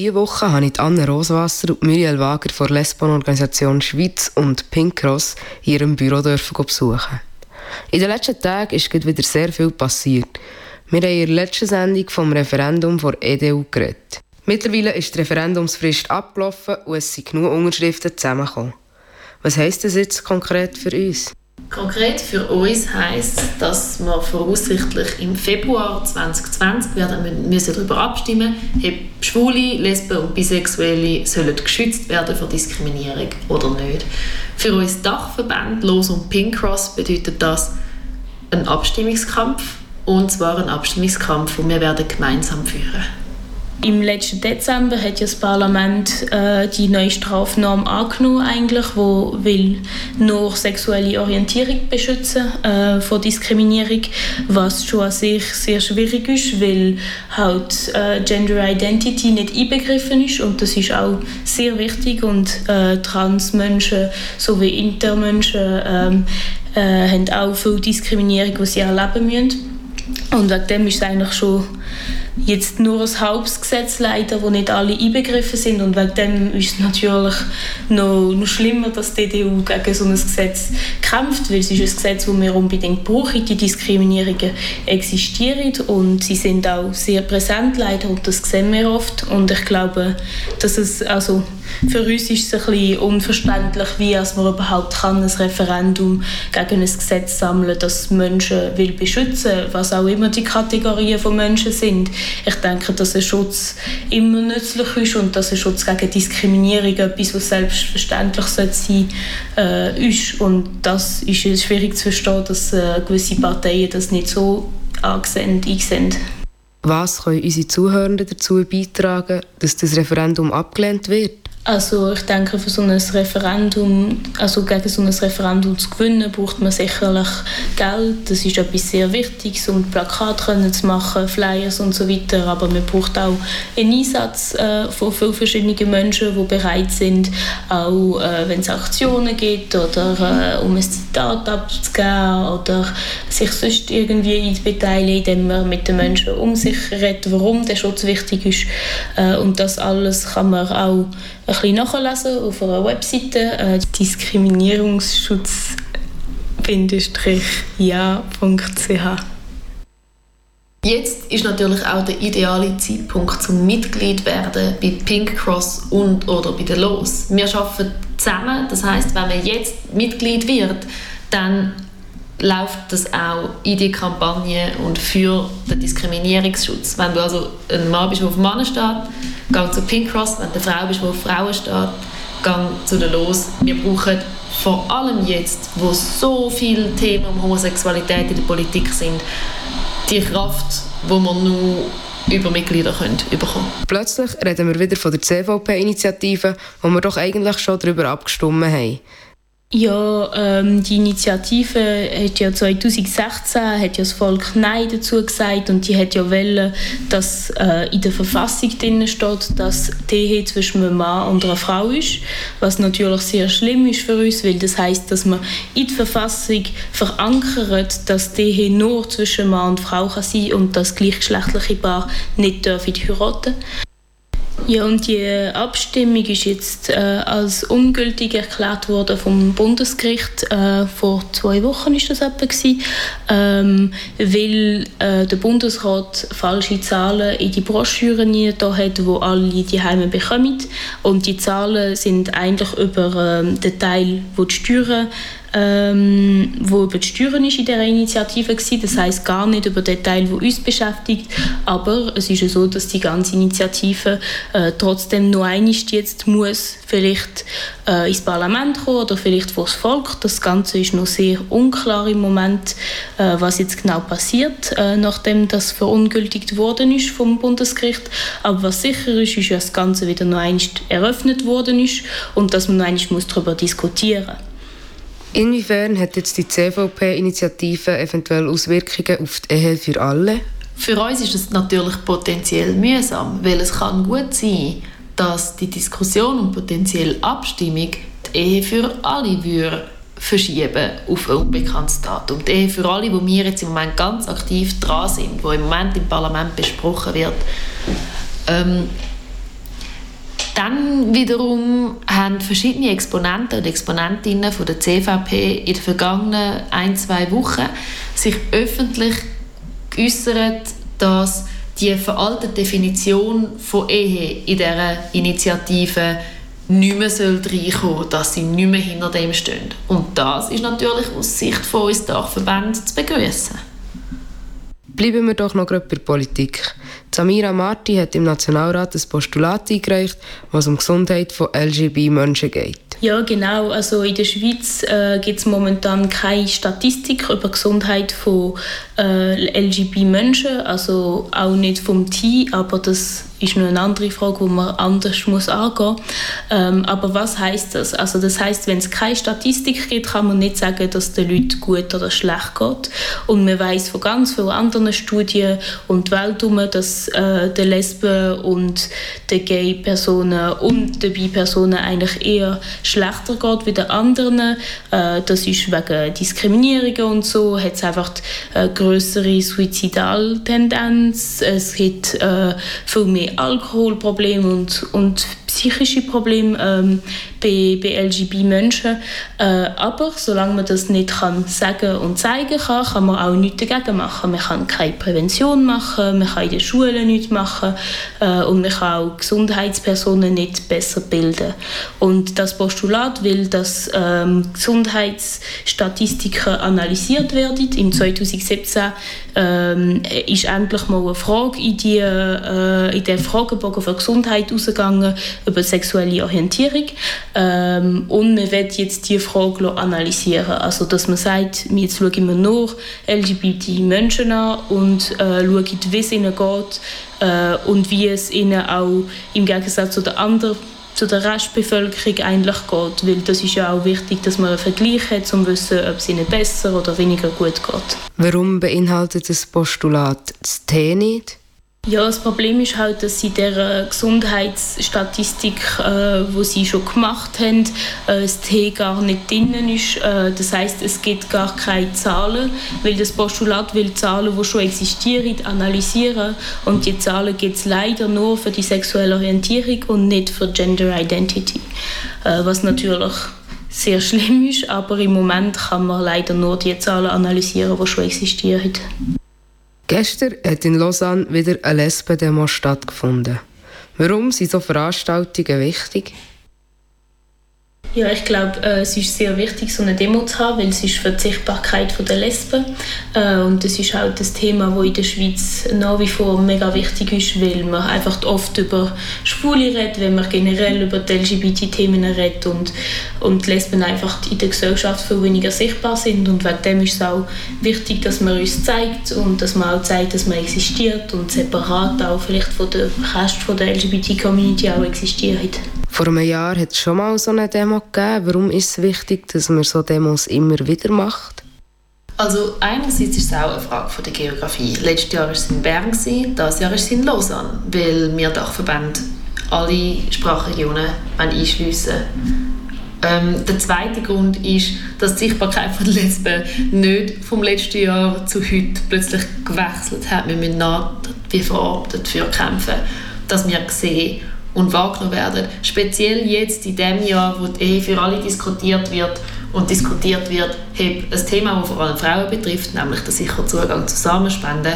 Diese Woche habe ich Anne Roswasser und Muriel Wager von Lesbon-Organisation Schweiz und Pink Cross in ihrem Büro besuchen. In den letzten Tagen ist wieder sehr viel passiert. Wir haben in der letzten Sendung vom Referendum vor EDU geredet. Mittlerweile ist die Referendumsfrist abgelaufen und es sind genug Unterschriften zusammengekommen. Was heisst das jetzt konkret für uns? Konkret für uns heisst, dass wir voraussichtlich im Februar 2020 werden müssen darüber abstimmen ob Schwule, Lesben und Bisexuelle sollen geschützt werden vor Diskriminierung oder nicht. Für uns Dachverband Los und Pink Cross bedeutet das ein Abstimmungskampf und zwar ein Abstimmungskampf, den wir werden gemeinsam führen im letzten Dezember hat ja das Parlament äh, die neue Strafnorm angenommen, eigentlich, wo will nur sexuelle Orientierung beschützen äh, vor Diskriminierung, was schon an sich sehr schwierig ist, weil halt äh, Gender Identity nicht einbegriffen ist und das ist auch sehr wichtig und äh, Transmenschen sowie Intermenschen ähm, äh, haben auch viel Diskriminierung, die sie erleben müssen. Und wegen dem ist es eigentlich schon jetzt nur ein Hauptgesetz leider, wo nicht alle einbegriffen sind. Und wegen dem ist es natürlich noch, noch schlimmer, dass die EDU gegen so ein Gesetz kämpft, weil es ist ein Gesetz, das wir unbedingt brauchen. Die Diskriminierungen existieren. Und sie sind auch sehr präsent leider. Und das sehen wir oft. Und ich glaube, dass es also für uns ist es ein bisschen unverständlich, wie als man überhaupt kann ein Referendum gegen ein Gesetz sammeln, das Menschen will beschützen, was auch immer die Kategorien von Menschen sind. Ich denke, dass ein Schutz immer nützlich ist und dass ein Schutz gegen Diskriminierung etwas, was selbstverständlich sein sollte, äh, ist. Und das ist schwierig zu verstehen, dass äh, gewisse Parteien das nicht so angesehen, einsehen. Was können unsere Zuhörenden dazu beitragen, dass das Referendum abgelehnt wird? Also ich denke, für so ein Referendum, also gegen so ein Referendum zu gewinnen, braucht man sicherlich Geld. Das ist etwas sehr Wichtiges, um Plakate zu machen, Flyers und so weiter. Aber man braucht auch einen Einsatz äh, von vielen verschiedenen Menschen, die bereit sind, auch äh, wenn es Aktionen gibt oder äh, um ein Zitat abzugeben oder sich sonst irgendwie zu beteiligen, indem man mit den Menschen um sich redet, warum der Schutz wichtig ist. Äh, und das alles kann man auch bisschen nachlesen auf einer Webseite äh, diskriminierungsschutz-ja.ch. Jetzt ist natürlich auch der ideale Zeitpunkt zum Mitglied werden bei Pink Cross und oder bei der Los. Wir arbeiten zusammen, das heißt, wenn man jetzt Mitglied wird, dann läuft das auch in die Kampagne und für den Diskriminierungsschutz. Wenn du also ein Mann bist, der auf Männer steht, geh zu Pink Cross. Wenn du eine Frau bist, die auf Frauen steht, geh zu der Los. Wir brauchen vor allem jetzt, wo so viele Themen um Homosexualität in der Politik sind, die Kraft, die man nur über Mitglieder können Plötzlich reden wir wieder von der CVP-Initiative, wo wir doch eigentlich schon darüber abgestimmt haben. Ja, ähm, die Initiative hat ja 2016 hat ja das Volk Nein dazu gesagt und die hat ja wollen, dass äh, in der Verfassung drin steht, dass die Ehe zwischen einem Mann und einer Frau ist, was natürlich sehr schlimm ist für uns, weil das heißt, dass man in der Verfassung verankert, dass die Ehe nur zwischen Mann und Frau kann sein und das gleichgeschlechtliche Paar nicht dürfen heiraten. Ja, und die Abstimmung ist jetzt äh, als ungültig erklärt worden vom Bundesgericht. Äh, vor zwei Wochen ist das etwa gewesen, ähm, weil äh, der Bundesrat falsche Zahlen in die Broschüren da hat, wo alle die Heime bekommen. Und die Zahlen sind eigentlich über ähm, den Teil, wo die Steuern ähm, wo über die Steuern ist in dieser Initiative war. Das heißt gar nicht über den Teil, der uns beschäftigt. Aber es ist ja so, dass die ganze Initiative äh, trotzdem noch einmal jetzt muss vielleicht äh, ins Parlament kommen oder vielleicht vor das Volk. Das Ganze ist noch sehr unklar im Moment, äh, was jetzt genau passiert, äh, nachdem das verungültigt worden ist vom Bundesgericht. Aber was sicher ist, ist, dass das Ganze wieder noch einmal eröffnet worden ist und dass man noch einmal darüber diskutieren muss. Inwiefern hat jetzt die CVP-Initiative eventuell Auswirkungen auf die Ehe für alle? Für uns ist es natürlich potenziell mühsam, weil es kann gut sein, dass die Diskussion und potenziell Abstimmung die Ehe für alle würde verschieben auf ein unbekanntes Datum. Die Ehe für alle, wo wir jetzt im Moment ganz aktiv dran sind, wo im Moment im Parlament besprochen wird, ähm, dann wiederum haben verschiedene Exponenten und Exponentinnen von der CVP in den vergangenen ein, zwei Wochen sich öffentlich geäußert, dass die veraltete Definition von Ehe in dieser Initiative nicht mehr reinkommen dass sie nicht mehr hinter dem stehen. Und das ist natürlich aus Sicht von uns Dachverbänden zu begrüßen. Bleiben wir doch noch bei der Politik. Samira Marti hat im Nationalrat ein Postulat eingereicht, was um die Gesundheit von LGB-Menschen geht. Ja, genau. Also in der Schweiz äh, gibt es momentan keine Statistik über die Gesundheit von äh, LGB-Menschen, also auch nicht vom T, aber das ist noch eine andere Frage, die man anders muss angehen muss. Ähm, aber was heißt das? Also das heißt, wenn es keine Statistik gibt, kann man nicht sagen, dass den Leuten gut oder schlecht geht. Und man weiß von ganz vielen anderen Studien und Welt herum, dass äh, den Lesben und den Gay-Personen und den Bi-Personen eigentlich eher schlechter geht wie den anderen. Äh, das ist wegen Diskriminierung und so, hat es einfach eine äh, größere Suizidaltendenz, es gibt äh, viel mehr Alkoholprobleme und, und psychische Probleme ähm, bei, bei LGB-Menschen. Äh, aber solange man das nicht kann sagen und zeigen kann, kann man auch nichts dagegen machen. Man kann keine Prävention machen, man kann in den Schulen nichts machen äh, und man kann auch Gesundheitspersonen nicht besser bilden. Und das Postulat will, dass ähm, Gesundheitsstatistiken analysiert werden. Im 2017 ähm, ist endlich mal eine Frage in, die, äh, in den Fragebogen für Gesundheit ausgegangen über sexuelle Orientierung. Ähm, und man wird jetzt diese Frage analysieren. Also, dass man sagt, jetzt schauen wir nur LGBT-Menschen an und äh, schauen, wie es ihnen geht äh, und wie es ihnen auch im Gegensatz zu den anderen zu der Restbevölkerung eigentlich geht. Weil das ist ja auch wichtig, dass man einen Vergleich hat, um zu wissen, ob es ihnen besser oder weniger gut geht. Warum beinhaltet das Postulat das T nicht? Ja, das Problem ist halt, dass sie der Gesundheitsstatistik, äh, wo sie schon gemacht haben, äh, das T gar nicht drin ist. Äh, das heißt, es gibt gar keine Zahlen, weil das Postulat will Zahlen, die schon existieren, analysieren und die Zahlen gibt es leider nur für die sexuelle Orientierung und nicht für Gender Identity, äh, was natürlich sehr schlimm ist, aber im Moment kann man leider nur die Zahlen analysieren, die schon existieren. Gestern hat in Lausanne wieder eine Lesben-Demo stattgefunden. Warum sind so Veranstaltungen wichtig? Ja, ich glaube, äh, es ist sehr wichtig, so eine Demo zu haben, weil es ist für die Sichtbarkeit der Lesben äh, und das ist auch das Thema, das in der Schweiz nach wie vor mega wichtig ist, weil man einfach oft über Schwule redet, wenn man generell über die LGBT-Themen redet und, und Lesben einfach in der Gesellschaft viel weniger sichtbar sind und wegen dem ist es auch wichtig, dass man uns zeigt und dass man auch zeigt, dass man existiert und separat auch vielleicht von der Rest von der LGBT-Community auch existiert. Vor einem Jahr hat es schon mal so eine Demo gegeben. Warum ist es wichtig, dass man so Demos immer wieder macht? Also einerseits ist es auch eine Frage von der Geografie. Letztes Jahr war es in Bern, dieses Jahr ist es in Lausanne, weil wir Dachverbände alle Sprachregionen einschliessen ähm, der zweite Grund ist, dass die Sichtbarkeit von Lesben nicht vom letzten Jahr zu heute plötzlich gewechselt hat. Wir müssen nach wie vor dafür kämpfen, dass wir sehen, und wahrgenommen werden. Speziell jetzt in dem Jahr, wo die Ehe für alle diskutiert wird und diskutiert wird, ein Thema, das vor allem Frauen betrifft, nämlich der sichere Zugang zu Samenspenden,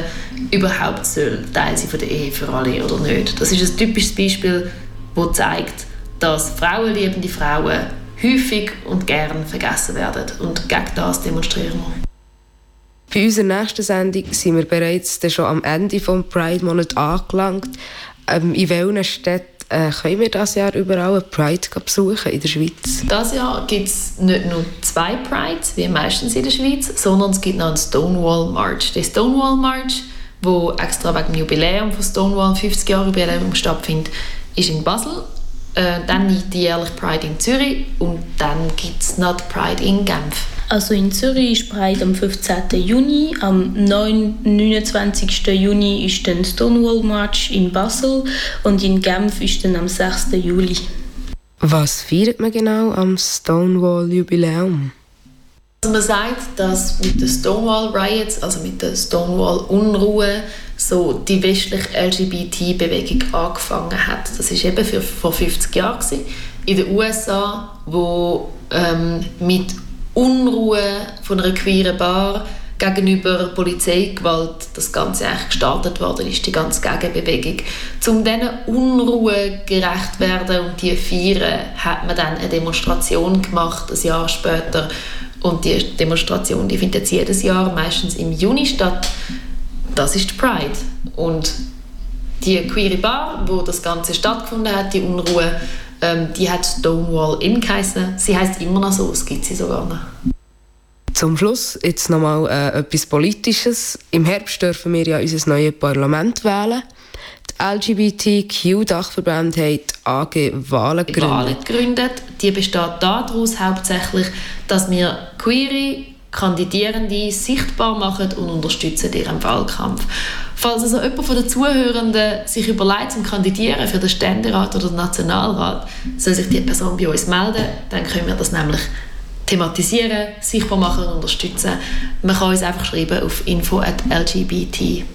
überhaupt soll Teil sein von der Ehe für alle oder nicht. Das ist ein typisches Beispiel, das zeigt, dass frauenliebende Frauen häufig und gern vergessen werden. Und gegen das demonstrieren wir. Bei unserer nächsten Sendung sind wir bereits schon am Ende des Pride-Monats angelangt. Ähm, in welchen Städten äh, können wir dieses Jahr überall eine Pride besuchen in der Schweiz? Dieses Jahr gibt es nicht nur zwei Prides, wie meistens in der Schweiz, sondern es gibt noch einen Stonewall March. Der Stonewall March, wo extra wegen dem Jubiläum von Stonewall 50 Jahre Jubiläum stattfindet, ist in Basel. Äh, dann die jährliche Pride in Zürich und dann gibt es noch die Pride in Genf. Also in Zürich ist Pride am 15. Juni, am 9, 29. Juni ist dann Stonewall March in Basel und in Genf ist dann am 6. Juli. Was feiert man genau am Stonewall Jubiläum? Also man sagt, dass mit den Stonewall Riots, also mit der Stonewall Unruhe, so die westliche LGBT-Bewegung angefangen hat. Das ist eben für, vor 50 Jahren gewesen, in den USA, wo ähm, mit Unruhe von einer queeren Bar gegenüber Polizeigewalt das Ganze eigentlich gestartet worden ist, die ganze Gegenbewegung. Um diesen Unruhe gerecht werden und die feiern, hat man dann eine Demonstration gemacht, ein Jahr später. Und die Demonstration die findet jedes Jahr, meistens im Juni statt. Das ist die Pride. Und die queere Bar, wo das Ganze stattgefunden hat, die Unruhe, ähm, die hat Stonewall Inn geheißen. Sie heißt immer noch so, es gibt sie sogar noch. Zum Schluss jetzt nochmal äh, etwas Politisches. Im Herbst dürfen wir ja unser neues Parlament wählen. Die LGBTQ-Dachverbände haben die AG Wahlen gegründet. Wahlen gegründet. Die besteht daraus hauptsächlich, dass wir queere Kandidierende sichtbar machen und unterstützen ihren Wahlkampf. Falls also jemand von den Zuhörenden sich überlegt, zum Kandidieren für den Ständerat oder den Nationalrat, soll sich die Person bei uns melden. Dann können wir das nämlich thematisieren, sichtbar machen und unterstützen. Man kann uns einfach schreiben auf info.lgbt.ch.